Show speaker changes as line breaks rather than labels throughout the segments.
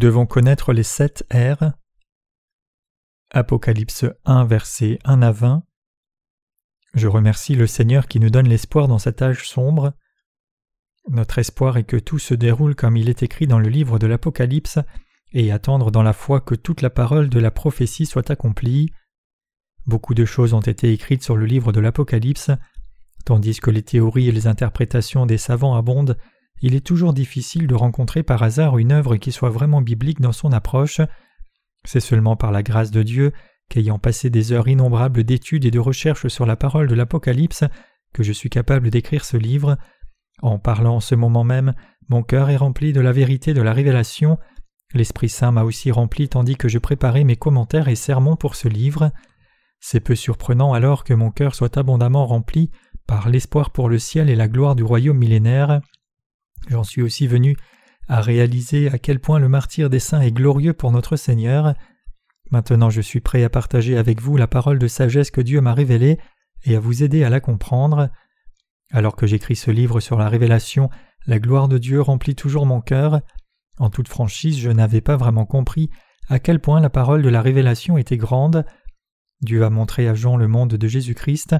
devons connaître les sept R. Apocalypse 1, versets 1 à 20. Je remercie le Seigneur qui nous donne l'espoir dans cet âge sombre. Notre espoir est que tout se déroule comme il est écrit dans le livre de l'Apocalypse, et attendre dans la foi que toute la parole de la prophétie soit accomplie. Beaucoup de choses ont été écrites sur le livre de l'Apocalypse, tandis que les théories et les interprétations des savants abondent, il est toujours difficile de rencontrer par hasard une œuvre qui soit vraiment biblique dans son approche. C'est seulement par la grâce de Dieu qu'ayant passé des heures innombrables d'études et de recherches sur la parole de l'Apocalypse, que je suis capable d'écrire ce livre. En parlant en ce moment même, mon cœur est rempli de la vérité de la révélation. L'Esprit Saint m'a aussi rempli tandis que je préparais mes commentaires et sermons pour ce livre. C'est peu surprenant alors que mon cœur soit abondamment rempli par l'espoir pour le ciel et la gloire du royaume millénaire. J'en suis aussi venu à réaliser à quel point le martyr des saints est glorieux pour notre Seigneur. Maintenant je suis prêt à partager avec vous la parole de sagesse que Dieu m'a révélée et à vous aider à la comprendre. Alors que j'écris ce livre sur la révélation, la gloire de Dieu remplit toujours mon cœur. En toute franchise, je n'avais pas vraiment compris à quel point la parole de la révélation était grande. Dieu a montré à Jean le monde de Jésus-Christ.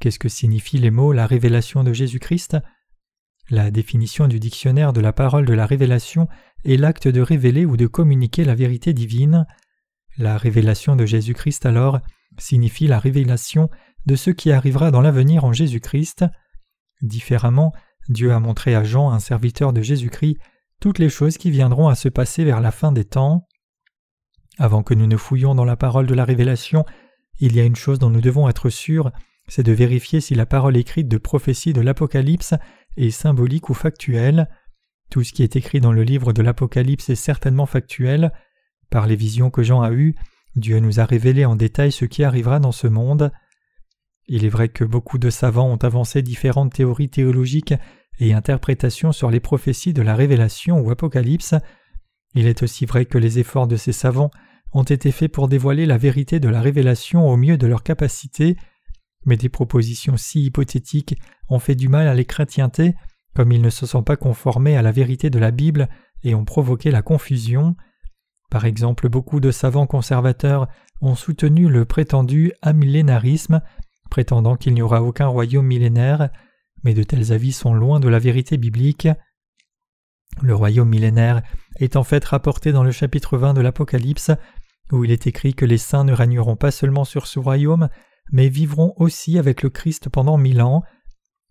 Qu'est-ce que signifient les mots la révélation de Jésus-Christ La définition du dictionnaire de la parole de la révélation est l'acte de révéler ou de communiquer la vérité divine. La révélation de Jésus-Christ alors signifie la révélation de ce qui arrivera dans l'avenir en Jésus-Christ. Différemment, Dieu a montré à Jean, un serviteur de Jésus-Christ, toutes les choses qui viendront à se passer vers la fin des temps. Avant que nous ne fouillions dans la parole de la révélation, il y a une chose dont nous devons être sûrs, c'est de vérifier si la parole écrite de prophétie de l'Apocalypse est symbolique ou factuelle. Tout ce qui est écrit dans le livre de l'Apocalypse est certainement factuel. Par les visions que Jean a eues, Dieu nous a révélé en détail ce qui arrivera dans ce monde. Il est vrai que beaucoup de savants ont avancé différentes théories théologiques et interprétations sur les prophéties de la Révélation ou Apocalypse. Il est aussi vrai que les efforts de ces savants ont été faits pour dévoiler la vérité de la Révélation au mieux de leur capacité, mais des propositions si hypothétiques ont fait du mal à les chrétientés, comme ils ne se sont pas conformés à la vérité de la Bible et ont provoqué la confusion. Par exemple, beaucoup de savants conservateurs ont soutenu le prétendu amillénarisme, prétendant qu'il n'y aura aucun royaume millénaire, mais de tels avis sont loin de la vérité biblique. Le royaume millénaire est en fait rapporté dans le chapitre 20 de l'Apocalypse, où il est écrit que les saints ne régneront pas seulement sur ce royaume, mais vivront aussi avec le Christ pendant mille ans.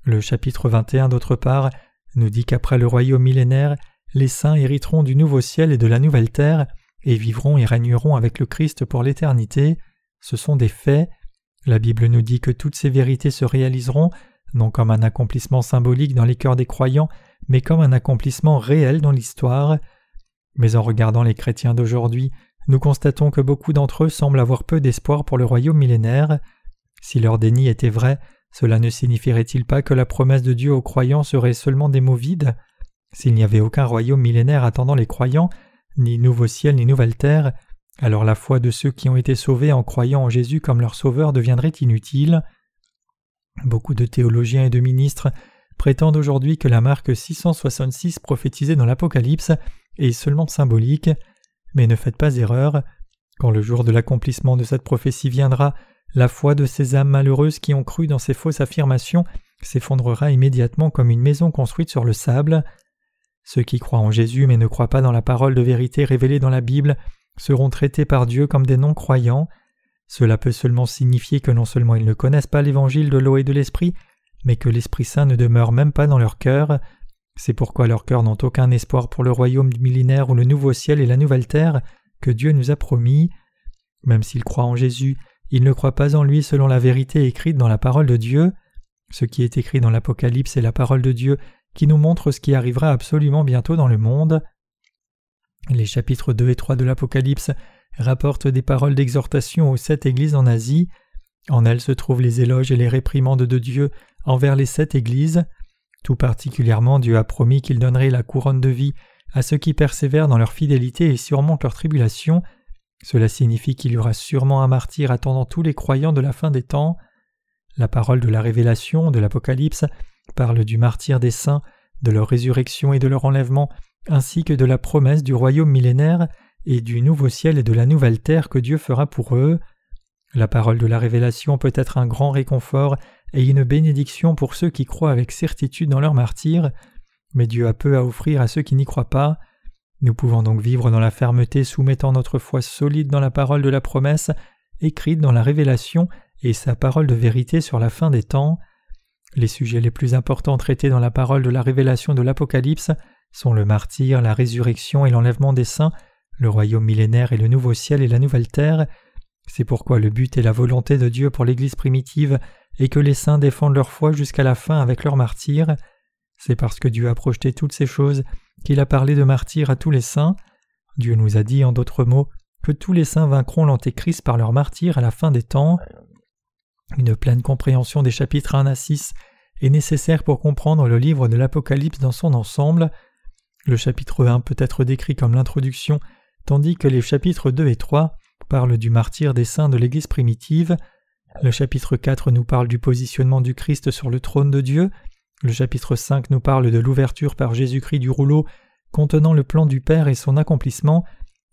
Le chapitre 21 d'autre part nous dit qu'après le royaume millénaire, les saints hériteront du nouveau ciel et de la nouvelle terre, et vivront et régneront avec le Christ pour l'éternité. Ce sont des faits. La Bible nous dit que toutes ces vérités se réaliseront, non comme un accomplissement symbolique dans les cœurs des croyants, mais comme un accomplissement réel dans l'histoire. Mais en regardant les chrétiens d'aujourd'hui, nous constatons que beaucoup d'entre eux semblent avoir peu d'espoir pour le royaume millénaire. Si leur déni était vrai, cela ne signifierait-il pas que la promesse de Dieu aux croyants serait seulement des mots vides? S'il n'y avait aucun royaume millénaire attendant les croyants, ni nouveau ciel ni nouvelle terre, alors la foi de ceux qui ont été sauvés en croyant en Jésus comme leur sauveur deviendrait inutile. Beaucoup de théologiens et de ministres prétendent aujourd'hui que la marque 666 prophétisée dans l'Apocalypse est seulement symbolique, mais ne faites pas erreur. Quand le jour de l'accomplissement de cette prophétie viendra, la foi de ces âmes malheureuses qui ont cru dans ces fausses affirmations s'effondrera immédiatement comme une maison construite sur le sable. Ceux qui croient en Jésus mais ne croient pas dans la parole de vérité révélée dans la Bible seront traités par Dieu comme des non-croyants. Cela peut seulement signifier que non seulement ils ne connaissent pas l'évangile de l'eau et de l'esprit, mais que l'Esprit Saint ne demeure même pas dans leur cœur. C'est pourquoi leurs cœurs n'ont aucun espoir pour le royaume du millénaire ou le nouveau ciel et la nouvelle terre que Dieu nous a promis. Même s'ils croient en Jésus, ils ne croient pas en lui selon la vérité écrite dans la parole de Dieu. Ce qui est écrit dans l'Apocalypse est la parole de Dieu qui nous montre ce qui arrivera absolument bientôt dans le monde. Les chapitres 2 et 3 de l'Apocalypse rapportent des paroles d'exhortation aux sept églises en Asie. En elles se trouvent les éloges et les réprimandes de Dieu envers les sept églises. Tout particulièrement, Dieu a promis qu'il donnerait la couronne de vie à ceux qui persévèrent dans leur fidélité et surmontent leur tribulation, cela signifie qu'il y aura sûrement un martyr attendant tous les croyants de la fin des temps. La parole de la révélation de l'Apocalypse parle du martyr des saints, de leur résurrection et de leur enlèvement ainsi que de la promesse du royaume millénaire et du nouveau ciel et de la nouvelle terre que Dieu fera pour eux. La parole de la révélation peut être un grand réconfort et une bénédiction pour ceux qui croient avec certitude dans leur martyr, mais Dieu a peu à offrir à ceux qui n'y croient pas. Nous pouvons donc vivre dans la fermeté soumettant notre foi solide dans la parole de la promesse, écrite dans la révélation et sa parole de vérité sur la fin des temps. Les sujets les plus importants traités dans la parole de la révélation de l'Apocalypse sont le martyr, la résurrection et l'enlèvement des saints, le royaume millénaire et le nouveau ciel et la nouvelle terre. C'est pourquoi le but et la volonté de Dieu pour l'Église primitive est que les saints défendent leur foi jusqu'à la fin avec leur martyr. C'est parce que Dieu a projeté toutes ces choses qu'il a parlé de martyr à tous les saints. Dieu nous a dit en d'autres mots que tous les saints vaincront l'Antéchrist par leur martyr à la fin des temps. Une pleine compréhension des chapitres 1 à 6 est nécessaire pour comprendre le livre de l'Apocalypse dans son ensemble. Le chapitre 1 peut être décrit comme l'introduction, tandis que les chapitres 2 et 3 parlent du martyr des saints de l'Église primitive. Le chapitre 4 nous parle du positionnement du Christ sur le trône de Dieu. Le chapitre 5 nous parle de l'ouverture par Jésus-Christ du rouleau contenant le plan du Père et son accomplissement.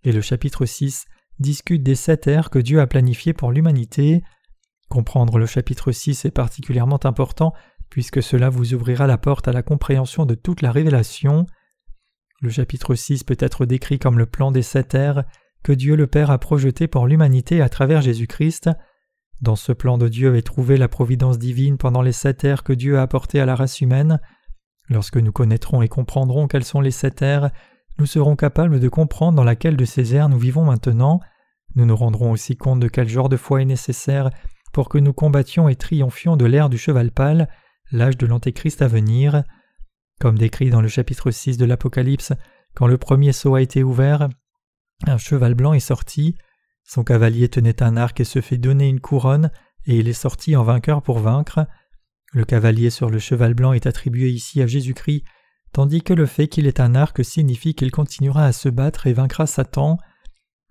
Et le chapitre 6 discute des sept ères que Dieu a planifiées pour l'humanité. Comprendre le chapitre 6 est particulièrement important puisque cela vous ouvrira la porte à la compréhension de toute la révélation. Le chapitre 6 peut être décrit comme le plan des sept ères que Dieu le Père a projeté pour l'humanité à travers Jésus-Christ. Dans ce plan de Dieu est trouvée la providence divine pendant les sept ères que Dieu a apportées à la race humaine. Lorsque nous connaîtrons et comprendrons quelles sont les sept ères, nous serons capables de comprendre dans laquelle de ces ères nous vivons maintenant. Nous nous rendrons aussi compte de quel genre de foi est nécessaire pour que nous combattions et triomphions de l'ère du cheval pâle, l'âge de l'Antéchrist à venir. Comme décrit dans le chapitre 6 de l'Apocalypse, quand le premier sceau a été ouvert, un cheval blanc est sorti, son cavalier tenait un arc et se fait donner une couronne, et il est sorti en vainqueur pour vaincre. Le cavalier sur le cheval blanc est attribué ici à Jésus-Christ, tandis que le fait qu'il ait un arc signifie qu'il continuera à se battre et vaincra Satan.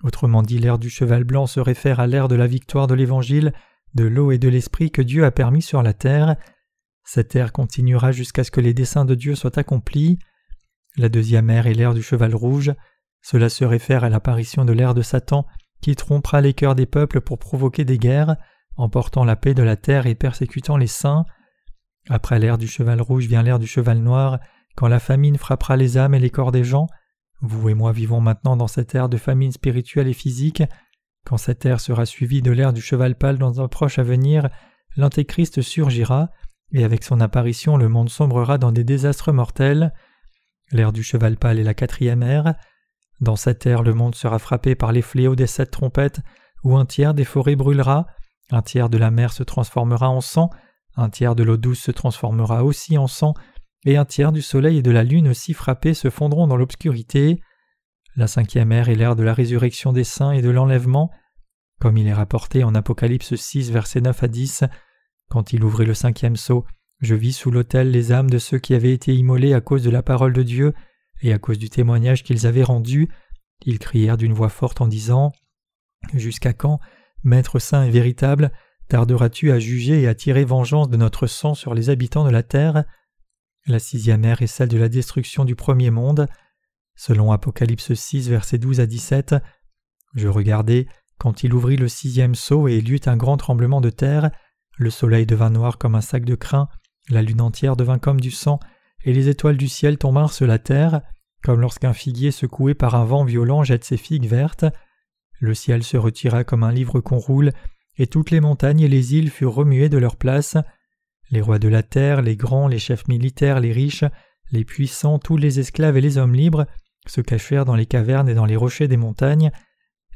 Autrement dit, l'ère du cheval blanc se réfère à l'ère de la victoire de l'Évangile, de l'eau et de l'Esprit que Dieu a permis sur la terre. Cette ère continuera jusqu'à ce que les desseins de Dieu soient accomplis. La deuxième ère est l'ère du cheval rouge. Cela se réfère à l'apparition de l'ère de Satan qui trompera les cœurs des peuples pour provoquer des guerres, emportant la paix de la terre et persécutant les saints. Après l'ère du cheval rouge vient l'ère du cheval noir, quand la famine frappera les âmes et les corps des gens. Vous et moi vivons maintenant dans cette ère de famine spirituelle et physique. Quand cette ère sera suivie de l'ère du cheval pâle dans un proche avenir, l'Antéchrist surgira, et avec son apparition le monde sombrera dans des désastres mortels. L'ère du cheval pâle est la quatrième ère. Dans cette ère, le monde sera frappé par les fléaux des sept trompettes, où un tiers des forêts brûlera, un tiers de la mer se transformera en sang, un tiers de l'eau douce se transformera aussi en sang, et un tiers du soleil et de la lune aussi frappés se fondront dans l'obscurité. La cinquième ère est l'ère de la résurrection des saints et de l'enlèvement. Comme il est rapporté en Apocalypse 6, versets 9 à 10, quand il ouvrit le cinquième sceau, je vis sous l'autel les âmes de ceux qui avaient été immolés à cause de la parole de Dieu et à cause du témoignage qu'ils avaient rendu. Ils crièrent d'une voix forte en disant Jusqu'à quand, Maître saint et véritable, tarderas-tu à juger et à tirer vengeance de notre sang sur les habitants de la terre? La sixième ère est celle de la destruction du premier monde. Selon Apocalypse 6, versets 12 à 17, Je regardai, quand il ouvrit le sixième sceau et il y eut un grand tremblement de terre, le soleil devint noir comme un sac de crin, la lune entière devint comme du sang, et les étoiles du ciel tombèrent sur la terre, comme lorsqu'un figuier secoué par un vent violent jette ses figues vertes. Le ciel se retira comme un livre qu'on roule, et toutes les montagnes et les îles furent remuées de leur place. Les rois de la terre, les grands, les chefs militaires, les riches, les puissants, tous les esclaves et les hommes libres se cachèrent dans les cavernes et dans les rochers des montagnes,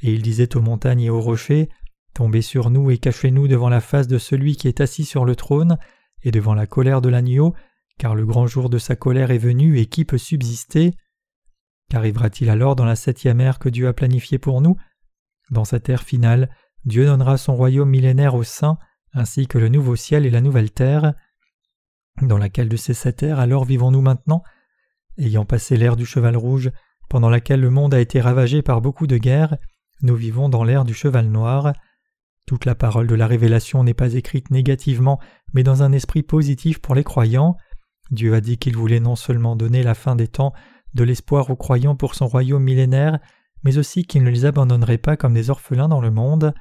et ils disaient aux montagnes et aux rochers Tombez sur nous et cachez-nous devant la face de celui qui est assis sur le trône, et devant la colère de l'agneau, car le grand jour de sa colère est venu et qui peut subsister? Qu'arrivera-t-il alors dans la septième ère que Dieu a planifiée pour nous? Dans cette ère finale, Dieu donnera son royaume millénaire aux saints, ainsi que le nouveau ciel et la nouvelle terre. Dans laquelle de ces sept ères alors vivons-nous maintenant? Ayant passé l'ère du cheval rouge, pendant laquelle le monde a été ravagé par beaucoup de guerres, nous vivons dans l'ère du cheval noir. Toute la parole de la révélation n'est pas écrite négativement, mais dans un esprit positif pour les croyants. Dieu a dit qu'il voulait non seulement donner la fin des temps, de l'espoir aux croyants pour son royaume millénaire, mais aussi qu'il ne les abandonnerait pas comme des orphelins dans le monde.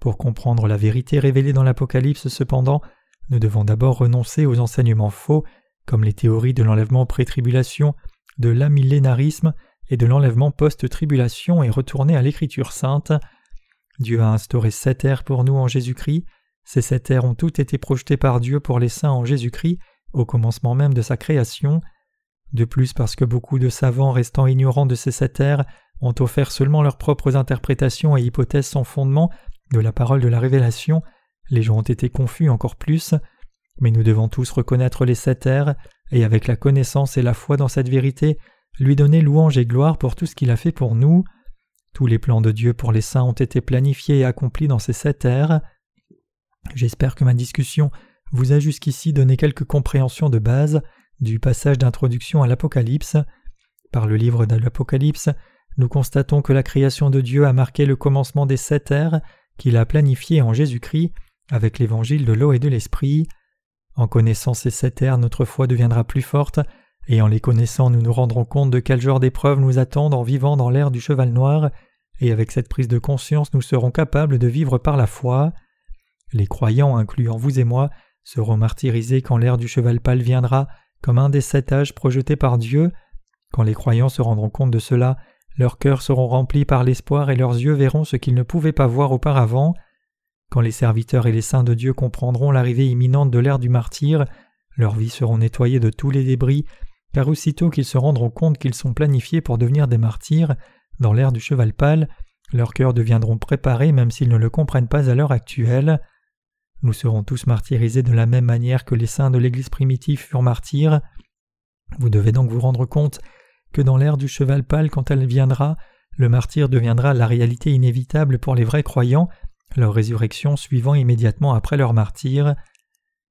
Pour comprendre la vérité révélée dans l'Apocalypse cependant, nous devons d'abord renoncer aux enseignements faux, comme les théories de l'enlèvement pré-tribulation, de l'amillénarisme et de l'enlèvement post-tribulation et retourner à l'Écriture sainte. Dieu a instauré sept ères pour nous en Jésus-Christ. Ces sept ères ont toutes été projetées par Dieu pour les saints en Jésus-Christ au commencement même de sa création. De plus, parce que beaucoup de savants restant ignorants de ces sept ères ont offert seulement leurs propres interprétations et hypothèses sans fondement de la parole de la révélation, les gens ont été confus encore plus. Mais nous devons tous reconnaître les sept ères, et avec la connaissance et la foi dans cette vérité, lui donner louange et gloire pour tout ce qu'il a fait pour nous. Tous les plans de Dieu pour les saints ont été planifiés et accomplis dans ces sept ères. J'espère que ma discussion vous a jusqu'ici donné quelques compréhensions de base du passage d'introduction à l'Apocalypse. Par le livre de l'Apocalypse, nous constatons que la création de Dieu a marqué le commencement des sept ères qu'il a planifiées en Jésus-Christ avec l'évangile de l'eau et de l'esprit. En connaissant ces sept ères, notre foi deviendra plus forte, et en les connaissant, nous nous rendrons compte de quel genre d'épreuves nous attendent en vivant dans l'ère du cheval noir, et avec cette prise de conscience, nous serons capables de vivre par la foi. Les croyants, incluant vous et moi, seront martyrisés quand l'ère du cheval pâle viendra, comme un des sept âges projetés par Dieu. Quand les croyants se rendront compte de cela, leurs cœurs seront remplis par l'espoir et leurs yeux verront ce qu'ils ne pouvaient pas voir auparavant. Quand les serviteurs et les saints de Dieu comprendront l'arrivée imminente de l'ère du martyr, leurs vies seront nettoyées de tous les débris, car aussitôt qu'ils se rendront compte qu'ils sont planifiés pour devenir des martyrs, dans l'ère du cheval pâle, leurs cœurs deviendront préparés même s'ils ne le comprennent pas à l'heure actuelle. Nous serons tous martyrisés de la même manière que les saints de l'Église primitive furent martyrs. Vous devez donc vous rendre compte que dans l'ère du cheval pâle, quand elle viendra, le martyr deviendra la réalité inévitable pour les vrais croyants, leur résurrection suivant immédiatement après leur martyr.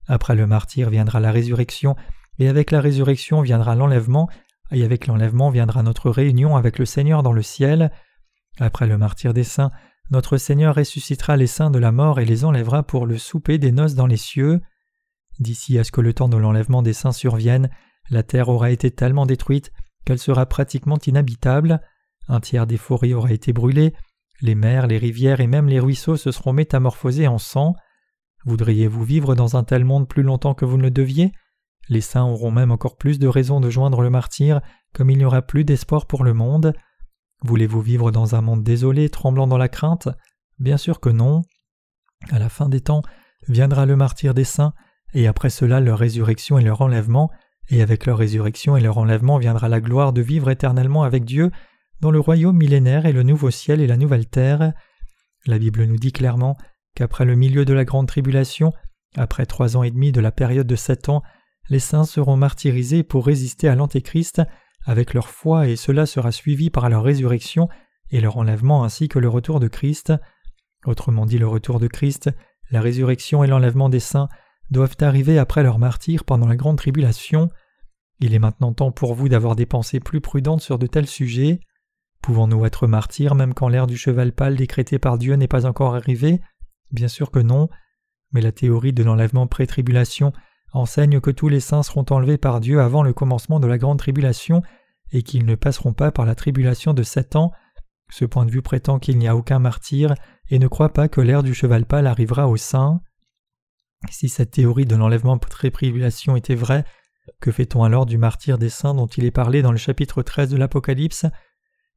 Après le martyr viendra la résurrection, et avec la résurrection viendra l'enlèvement, et avec l'enlèvement viendra notre réunion avec le Seigneur dans le ciel. Après le martyr des saints, notre Seigneur ressuscitera les saints de la mort et les enlèvera pour le souper des noces dans les cieux. D'ici à ce que le temps de l'enlèvement des saints survienne, la terre aura été tellement détruite qu'elle sera pratiquement inhabitable, un tiers des forêts aura été brûlé, les mers, les rivières et même les ruisseaux se seront métamorphosés en sang. Voudriez-vous vivre dans un tel monde plus longtemps que vous ne le deviez? Les saints auront même encore plus de raisons de joindre le martyr, comme il n'y aura plus d'espoir pour le monde. Voulez-vous vivre dans un monde désolé, tremblant dans la crainte? Bien sûr que non. À la fin des temps, viendra le martyr des saints, et après cela leur résurrection et leur enlèvement, et avec leur résurrection et leur enlèvement viendra la gloire de vivre éternellement avec Dieu dans le royaume millénaire et le nouveau ciel et la nouvelle terre. La Bible nous dit clairement qu'après le milieu de la grande tribulation, après trois ans et demi de la période de sept ans, les saints seront martyrisés pour résister à l'Antéchrist avec leur foi et cela sera suivi par leur résurrection et leur enlèvement ainsi que le retour de Christ. Autrement dit, le retour de Christ, la résurrection et l'enlèvement des saints doivent arriver après leur martyr pendant la grande tribulation. Il est maintenant temps pour vous d'avoir des pensées plus prudentes sur de tels sujets. Pouvons-nous être martyrs même quand l'ère du cheval pâle décrété par Dieu n'est pas encore arrivée? Bien sûr que non, mais la théorie de l'enlèvement pré-tribulation enseigne que tous les saints seront enlevés par Dieu avant le commencement de la grande tribulation et qu'ils ne passeront pas par la tribulation de sept ans. Ce point de vue prétend qu'il n'y a aucun martyr et ne croit pas que l'ère du cheval pâle arrivera aux saints. Si cette théorie de l'enlèvement pré-tribulation était vraie, que fait-on alors du martyr des saints dont il est parlé dans le chapitre 13 de l'Apocalypse?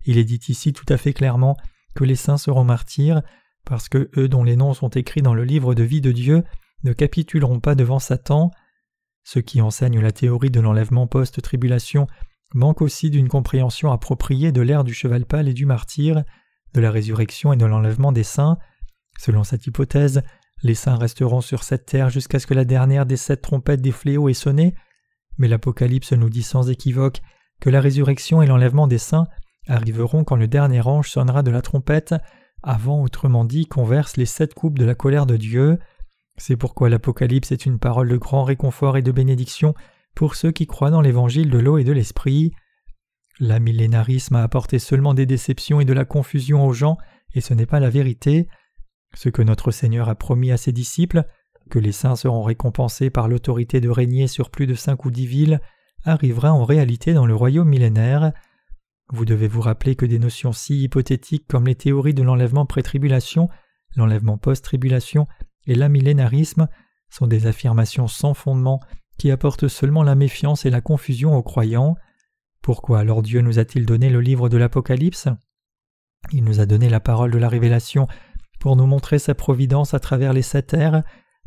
Il est dit ici tout à fait clairement que les saints seront martyrs parce que eux dont les noms sont écrits dans le livre de vie de Dieu ne capituleront pas devant Satan. Ceux qui enseignent la théorie de l'enlèvement post-tribulation manquent aussi d'une compréhension appropriée de l'ère du cheval pâle et du martyr, de la résurrection et de l'enlèvement des saints. Selon cette hypothèse, les saints resteront sur cette terre jusqu'à ce que la dernière des sept trompettes des fléaux ait sonné, mais l'Apocalypse nous dit sans équivoque que la résurrection et l'enlèvement des saints arriveront quand le dernier ange sonnera de la trompette, avant autrement dit qu'on verse les sept coupes de la colère de Dieu. C'est pourquoi l'Apocalypse est une parole de grand réconfort et de bénédiction pour ceux qui croient dans l'évangile de l'eau et de l'esprit. L'amillénarisme a apporté seulement des déceptions et de la confusion aux gens, et ce n'est pas la vérité. Ce que notre Seigneur a promis à ses disciples, que les saints seront récompensés par l'autorité de régner sur plus de cinq ou dix villes, arrivera en réalité dans le royaume millénaire. Vous devez vous rappeler que des notions si hypothétiques comme les théories de l'enlèvement pré-tribulation, l'enlèvement post-tribulation et l'amillénarisme sont des affirmations sans fondement qui apportent seulement la méfiance et la confusion aux croyants. Pourquoi alors Dieu nous a-t-il donné le livre de l'Apocalypse? Il nous a donné la parole de la révélation pour nous montrer sa providence à travers les sept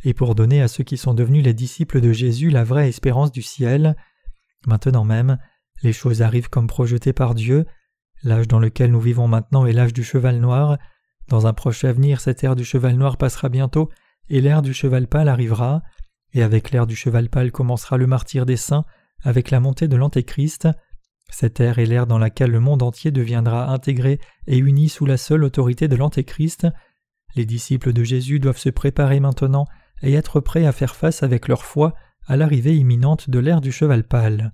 et pour donner à ceux qui sont devenus les disciples de Jésus la vraie espérance du ciel. Maintenant même, les choses arrivent comme projetées par Dieu. L'âge dans lequel nous vivons maintenant est l'âge du cheval noir. Dans un proche avenir, cette ère du cheval noir passera bientôt, et l'ère du cheval pâle arrivera, et avec l'ère du cheval pâle commencera le martyr des saints, avec la montée de l'Antéchrist. Cette ère est l'ère dans laquelle le monde entier deviendra intégré et uni sous la seule autorité de l'Antéchrist. Les disciples de Jésus doivent se préparer maintenant et être prêts à faire face avec leur foi à l'arrivée imminente de l'ère du cheval pâle.